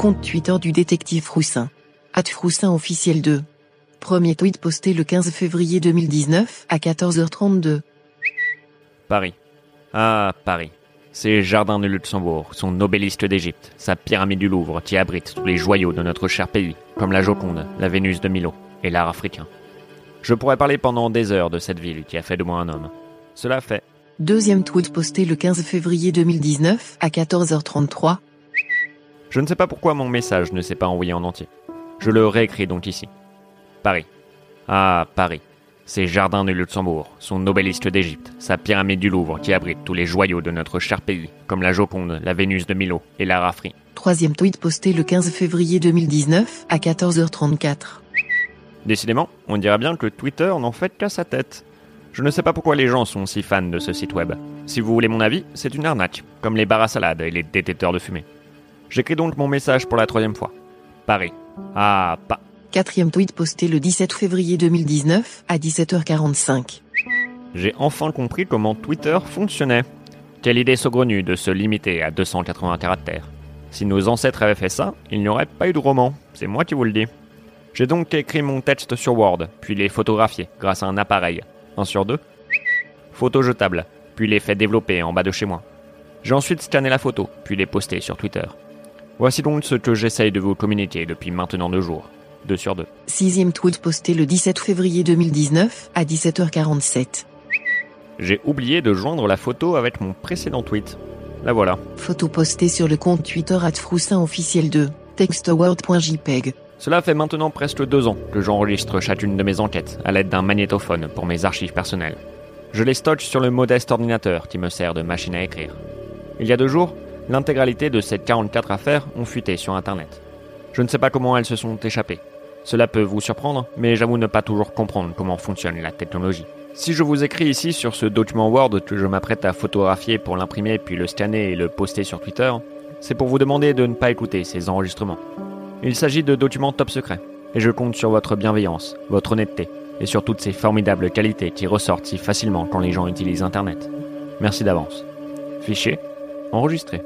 compte Twitter du détective Froussin. At Froussin officiel 2. Premier tweet posté le 15 février 2019 à 14h32. Paris. Ah, Paris. Ses jardins de Luxembourg, son obélisque d'Égypte, sa pyramide du Louvre qui abrite tous les joyaux de notre cher pays, comme la Joconde, la Vénus de Milo et l'art africain. Je pourrais parler pendant des heures de cette ville qui a fait de moi un homme. Cela fait. Deuxième tweet posté le 15 février 2019 à 14h33. Je ne sais pas pourquoi mon message ne s'est pas envoyé en entier. Je le réécris donc ici. Paris. Ah, Paris. Ses jardins de Luxembourg, son obélisque d'Égypte, sa pyramide du Louvre qui abrite tous les joyaux de notre cher pays, comme la Joconde, la Vénus de Milo et la Rafri. Troisième tweet posté le 15 février 2019 à 14h34. Décidément, on dirait bien que Twitter n'en fait qu'à sa tête. Je ne sais pas pourquoi les gens sont si fans de ce site web. Si vous voulez mon avis, c'est une arnaque, comme les bars à salade et les détecteurs de fumée. J'écris donc mon message pour la troisième fois. Paris. Ah, pas. Quatrième tweet posté le 17 février 2019 à 17h45. J'ai enfin compris comment Twitter fonctionnait. Quelle idée saugrenue de se limiter à 280 caractères. Si nos ancêtres avaient fait ça, il n'y aurait pas eu de roman, c'est moi qui vous le dis. J'ai donc écrit mon texte sur Word, puis les photographié grâce à un appareil, un sur deux. Photo jetable, puis les fait développer en bas de chez moi. J'ai ensuite scanné la photo, puis les posté sur Twitter. Voici donc ce que j'essaye de vous communiquer depuis maintenant deux jours. 2 sur 2. Sixième tweet posté le 17 février 2019 à 17h47. J'ai oublié de joindre la photo avec mon précédent tweet. La voilà. Photo postée sur le compte Twitter at Froussin officiel 2, textword.jpg. Cela fait maintenant presque deux ans que j'enregistre chacune de mes enquêtes à l'aide d'un magnétophone pour mes archives personnelles. Je les stocke sur le modeste ordinateur qui me sert de machine à écrire. Il y a deux jours, l'intégralité de ces 44 affaires ont fuité sur Internet. Je ne sais pas comment elles se sont échappées. Cela peut vous surprendre, mais j'avoue ne pas toujours comprendre comment fonctionne la technologie. Si je vous écris ici sur ce document Word que je m'apprête à photographier pour l'imprimer puis le scanner et le poster sur Twitter, c'est pour vous demander de ne pas écouter ces enregistrements. Il s'agit de documents top secrets, et je compte sur votre bienveillance, votre honnêteté, et sur toutes ces formidables qualités qui ressortent si facilement quand les gens utilisent Internet. Merci d'avance. Fichier, enregistré.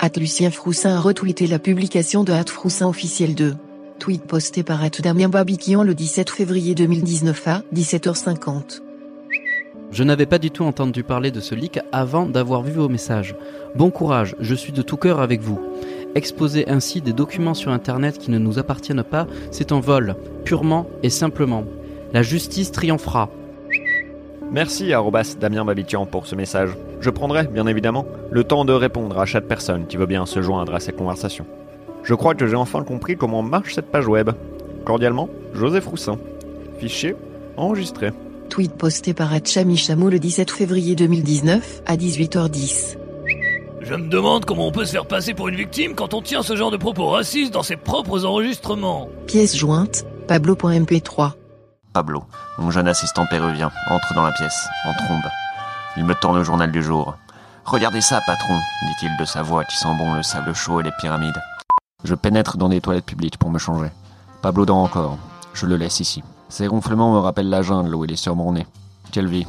At Lucien Froussin a retweeté la publication de At Froussin officiel 2. Tweet posté par At Damien Babiquian le 17 février 2019 à 17h50. Je n'avais pas du tout entendu parler de ce leak avant d'avoir vu vos messages. Bon courage, je suis de tout cœur avec vous. Exposer ainsi des documents sur Internet qui ne nous appartiennent pas, c'est un vol, purement et simplement. La justice triomphera. Merci arrobas Damien Babiquian pour ce message. Je prendrai, bien évidemment, le temps de répondre à chaque personne qui veut bien se joindre à cette conversation. Je crois que j'ai enfin compris comment marche cette page web. Cordialement, Joseph Roussin. Fichier enregistré. Tweet posté par Chami Chameau le 17 février 2019 à 18h10. Je me demande comment on peut se faire passer pour une victime quand on tient ce genre de propos racistes dans ses propres enregistrements. Pièce jointe, Pablo.mp3. Pablo, mon jeune assistant péruvien, entre dans la pièce, en trombe. Il me tend le journal du jour. Regardez ça, patron, dit-il de sa voix qui sent bon le sable chaud et les pyramides. Je pénètre dans des toilettes publiques pour me changer. Pablo dort encore. Je le laisse ici. Ses ronflements me rappellent la jungle où il est sur mon nez. Quelle vie.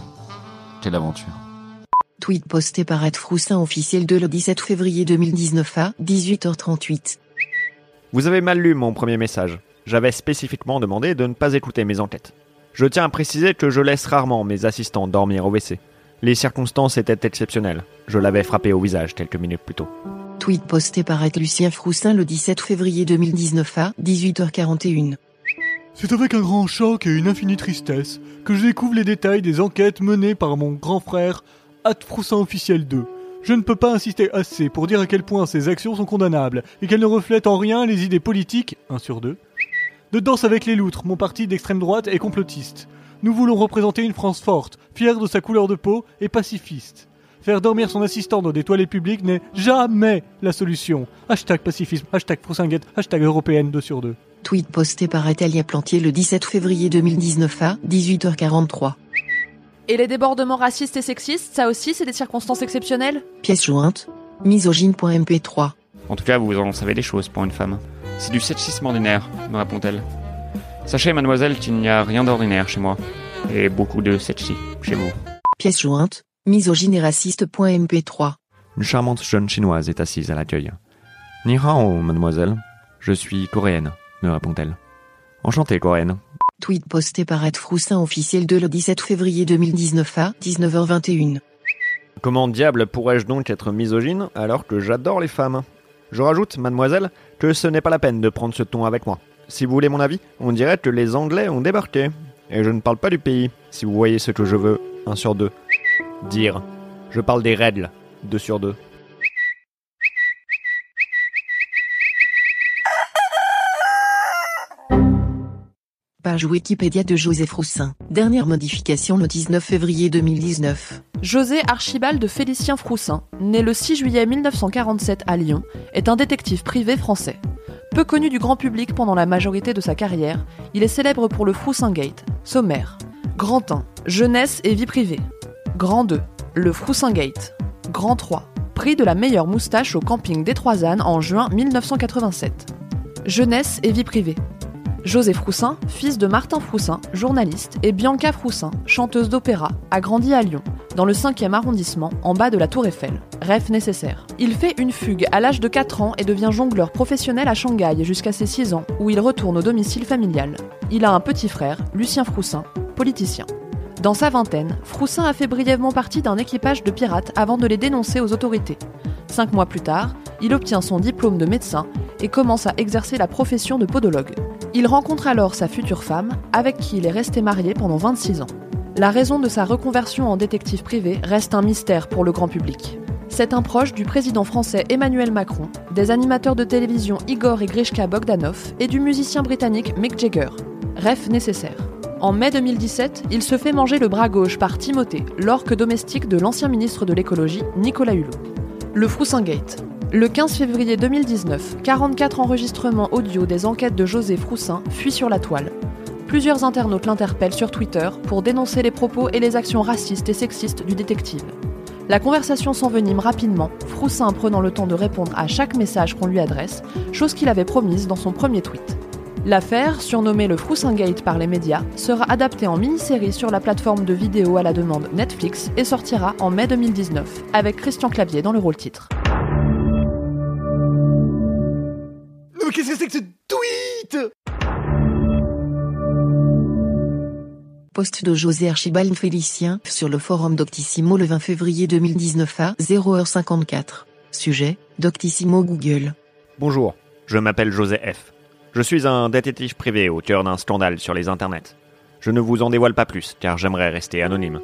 Quelle aventure. Tweet posté par Ed Froussin officiel de le 17 février 2019 à 18h38. Vous avez mal lu mon premier message. J'avais spécifiquement demandé de ne pas écouter mes enquêtes. Je tiens à préciser que je laisse rarement mes assistants dormir au WC. Les circonstances étaient exceptionnelles. Je l'avais frappé au visage quelques minutes plus tôt. Tweet posté par Lucien Froussin le 17 février 2019 à 18h41. C'est avec un grand choc et une infinie tristesse que je découvre les détails des enquêtes menées par mon grand frère, At Froussin officiel 2. Je ne peux pas insister assez pour dire à quel point ces actions sont condamnables et qu'elles ne reflètent en rien les idées politiques, 1 sur 2, de Danse avec les loutres, mon parti d'extrême droite est complotiste. Nous voulons représenter une France forte, fière de sa couleur de peau et pacifiste. Faire dormir son assistant dans des toilettes publiques n'est jamais la solution. Hashtag pacifisme, hashtag Froussinguette, hashtag européenne 2 sur 2. Tweet posté par Atalia Plantier le 17 février 2019 à 18h43. Et les débordements racistes et sexistes, ça aussi, c'est des circonstances exceptionnelles? Pièce jointe, misogyne.mp3. En tout cas, vous en savez des choses pour une femme. C'est du sexisme ordinaire, me répond-elle. Sachez, mademoiselle, qu'il n'y a rien d'ordinaire chez moi. Et beaucoup de sexy chez vous. Pièce jointe, misogyne et raciste.mp3. Une charmante jeune chinoise est assise à l'accueil. Ni hao, mademoiselle. Je suis coréenne, me répond-elle. Enchantée, coréenne. Tweet posté par Ed Froussin officiel de le 17 février 2019 à 19h21. Comment diable pourrais-je donc être misogyne alors que j'adore les femmes? Je rajoute, mademoiselle, que ce n'est pas la peine de prendre ce ton avec moi. Si vous voulez mon avis, on dirait que les Anglais ont débarqué. Et je ne parle pas du pays, si vous voyez ce que je veux, un sur deux. Dire. Je parle des règles, deux sur deux. Page Wikipédia de Joseph Roussin. Dernière modification le 19 février 2019. José Archibald Félicien Froussin, né le 6 juillet 1947 à Lyon, est un détective privé français. Peu connu du grand public pendant la majorité de sa carrière, il est célèbre pour le Froussin Gate, sommaire. Grand 1, jeunesse et vie privée. Grand 2, le Froussin Gate. Grand 3, prix de la meilleure moustache au camping des Trois Ânes en juin 1987. Jeunesse et vie privée. José Froussin, fils de Martin Froussin, journaliste, et Bianca Froussin, chanteuse d'opéra, a grandi à Lyon, dans le 5e arrondissement, en bas de la Tour Eiffel. Rêve nécessaire. Il fait une fugue à l'âge de 4 ans et devient jongleur professionnel à Shanghai jusqu'à ses 6 ans, où il retourne au domicile familial. Il a un petit frère, Lucien Froussin, politicien. Dans sa vingtaine, Froussin a fait brièvement partie d'un équipage de pirates avant de les dénoncer aux autorités. Cinq mois plus tard, il obtient son diplôme de médecin et commence à exercer la profession de podologue. Il rencontre alors sa future femme, avec qui il est resté marié pendant 26 ans. La raison de sa reconversion en détective privé reste un mystère pour le grand public. C'est un proche du président français Emmanuel Macron, des animateurs de télévision Igor et Grishka Bogdanov et du musicien britannique Mick Jagger. Ref nécessaire. En mai 2017, il se fait manger le bras gauche par Timothée, l'orque domestique de l'ancien ministre de l'écologie Nicolas Hulot. Le Froussingate. Le 15 février 2019, 44 enregistrements audio des enquêtes de José Froussin fuient sur la toile. Plusieurs internautes l'interpellent sur Twitter pour dénoncer les propos et les actions racistes et sexistes du détective. La conversation s'envenime rapidement, Froussin prenant le temps de répondre à chaque message qu'on lui adresse, chose qu'il avait promise dans son premier tweet. L'affaire, surnommée le Froussingate par les médias, sera adaptée en mini-série sur la plateforme de vidéo à la demande Netflix et sortira en mai 2019, avec Christian Clavier dans le rôle titre. Mais qu'est-ce que c'est que ce tweet Poste de José Archibald Félicien sur le forum Doctissimo le 20 février 2019 à 0h54. Sujet, Doctissimo Google. Bonjour, je m'appelle José F. Je suis un détective privé au cœur d'un scandale sur les internets. Je ne vous en dévoile pas plus, car j'aimerais rester anonyme.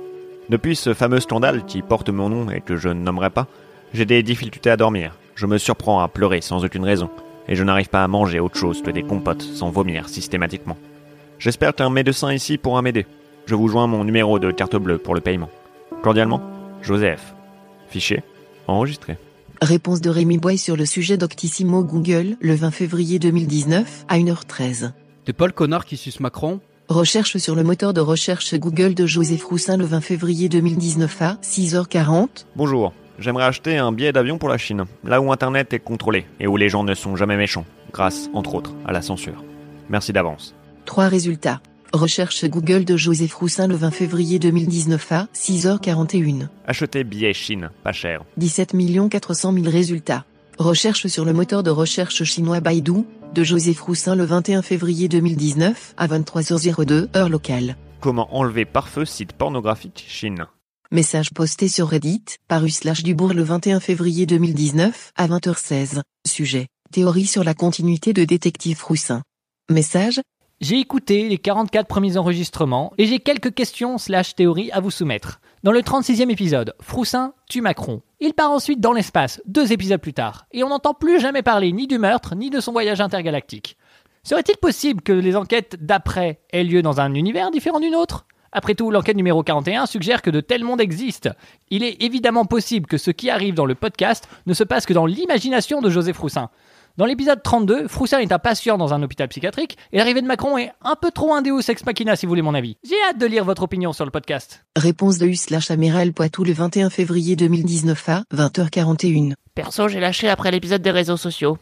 Depuis ce fameux scandale qui porte mon nom et que je ne nommerai pas, j'ai des difficultés à dormir. Je me surprends à pleurer sans aucune raison, et je n'arrive pas à manger autre chose que des compotes sans vomir systématiquement. J'espère qu'un médecin ici pourra m'aider. Je vous joins mon numéro de carte bleue pour le paiement. Cordialement, Joseph. Fichier, enregistré. Réponse de Rémi Boy sur le sujet Doctissimo Google le 20 février 2019 à 1h13. T'es pas le connard qui suce Macron Recherche sur le moteur de recherche Google de Joseph Roussin le 20 février 2019 à 6h40. Bonjour, j'aimerais acheter un billet d'avion pour la Chine, là où Internet est contrôlé et où les gens ne sont jamais méchants, grâce, entre autres, à la censure. Merci d'avance. Trois résultats. Recherche Google de Joseph Roussin le 20 février 2019 à 6h41. Acheter billet Chine, pas cher. 17 400 000 résultats. Recherche sur le moteur de recherche chinois Baidu, de Joseph Roussin le 21 février 2019 à 23h02 heure locale. Comment enlever par feu site pornographique Chine? Message posté sur Reddit, paru slash Dubourg le 21 février 2019 à 20h16. Sujet. Théorie sur la continuité de détective Roussin. Message. J'ai écouté les 44 premiers enregistrements et j'ai quelques questions slash théories à vous soumettre. Dans le 36e épisode, Froussin tue Macron. Il part ensuite dans l'espace, deux épisodes plus tard, et on n'entend plus jamais parler ni du meurtre, ni de son voyage intergalactique. Serait-il possible que les enquêtes d'après aient lieu dans un univers différent du nôtre Après tout, l'enquête numéro 41 suggère que de tels mondes existent. Il est évidemment possible que ce qui arrive dans le podcast ne se passe que dans l'imagination de José Froussin. Dans l'épisode 32, Froussin est un patient dans un hôpital psychiatrique et l'arrivée de Macron est un peu trop un Deus ex machina si vous voulez mon avis. J'ai hâte de lire votre opinion sur le podcast. Réponse de U slash Amiral Poitou le 21 février 2019 à 20h41. Perso, j'ai lâché après l'épisode des réseaux sociaux.